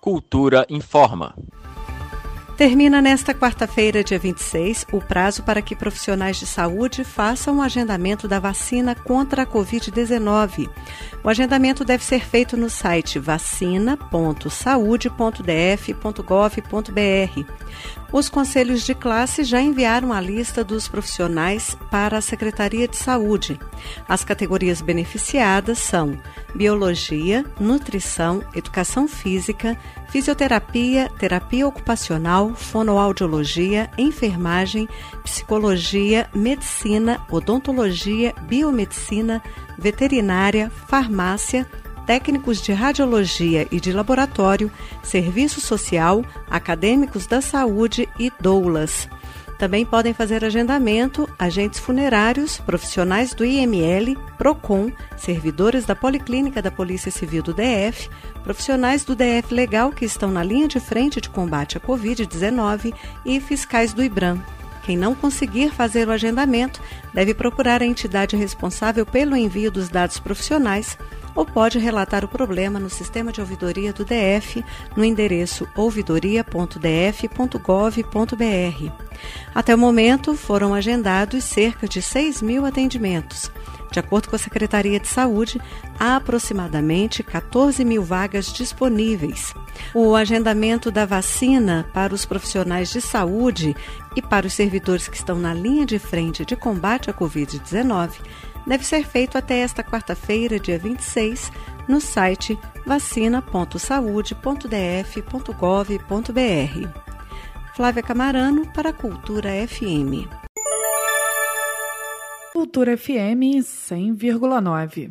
Cultura informa. Termina nesta quarta-feira, dia 26, o prazo para que profissionais de saúde façam o agendamento da vacina contra a Covid-19. O agendamento deve ser feito no site vacina.saude.df.gov.br. Os conselhos de classe já enviaram a lista dos profissionais para a Secretaria de Saúde. As categorias beneficiadas são Biologia, Nutrição, Educação Física, Fisioterapia, Terapia Ocupacional, Fonoaudiologia, Enfermagem, Psicologia, Medicina, Odontologia, Biomedicina, Veterinária, Farmácia, técnicos de radiologia e de laboratório, serviço social, acadêmicos da saúde e doulas. Também podem fazer agendamento agentes funerários, profissionais do IML, PROCON, servidores da Policlínica da Polícia Civil do DF, profissionais do DF Legal que estão na linha de frente de combate à Covid-19 e fiscais do IBRAM. Quem não conseguir fazer o agendamento deve procurar a entidade responsável pelo envio dos dados profissionais ou pode relatar o problema no sistema de ouvidoria do DF no endereço ouvidoria.df.gov.br. Até o momento, foram agendados cerca de 6 mil atendimentos. De acordo com a Secretaria de Saúde, há aproximadamente 14 mil vagas disponíveis. O agendamento da vacina para os profissionais de saúde e para os servidores que estão na linha de frente de combate à Covid-19 deve ser feito até esta quarta-feira, dia 26, no site vacina.saude.df.gov.br. Flávia Camarano para a Cultura FM. Cultura FM 100,9.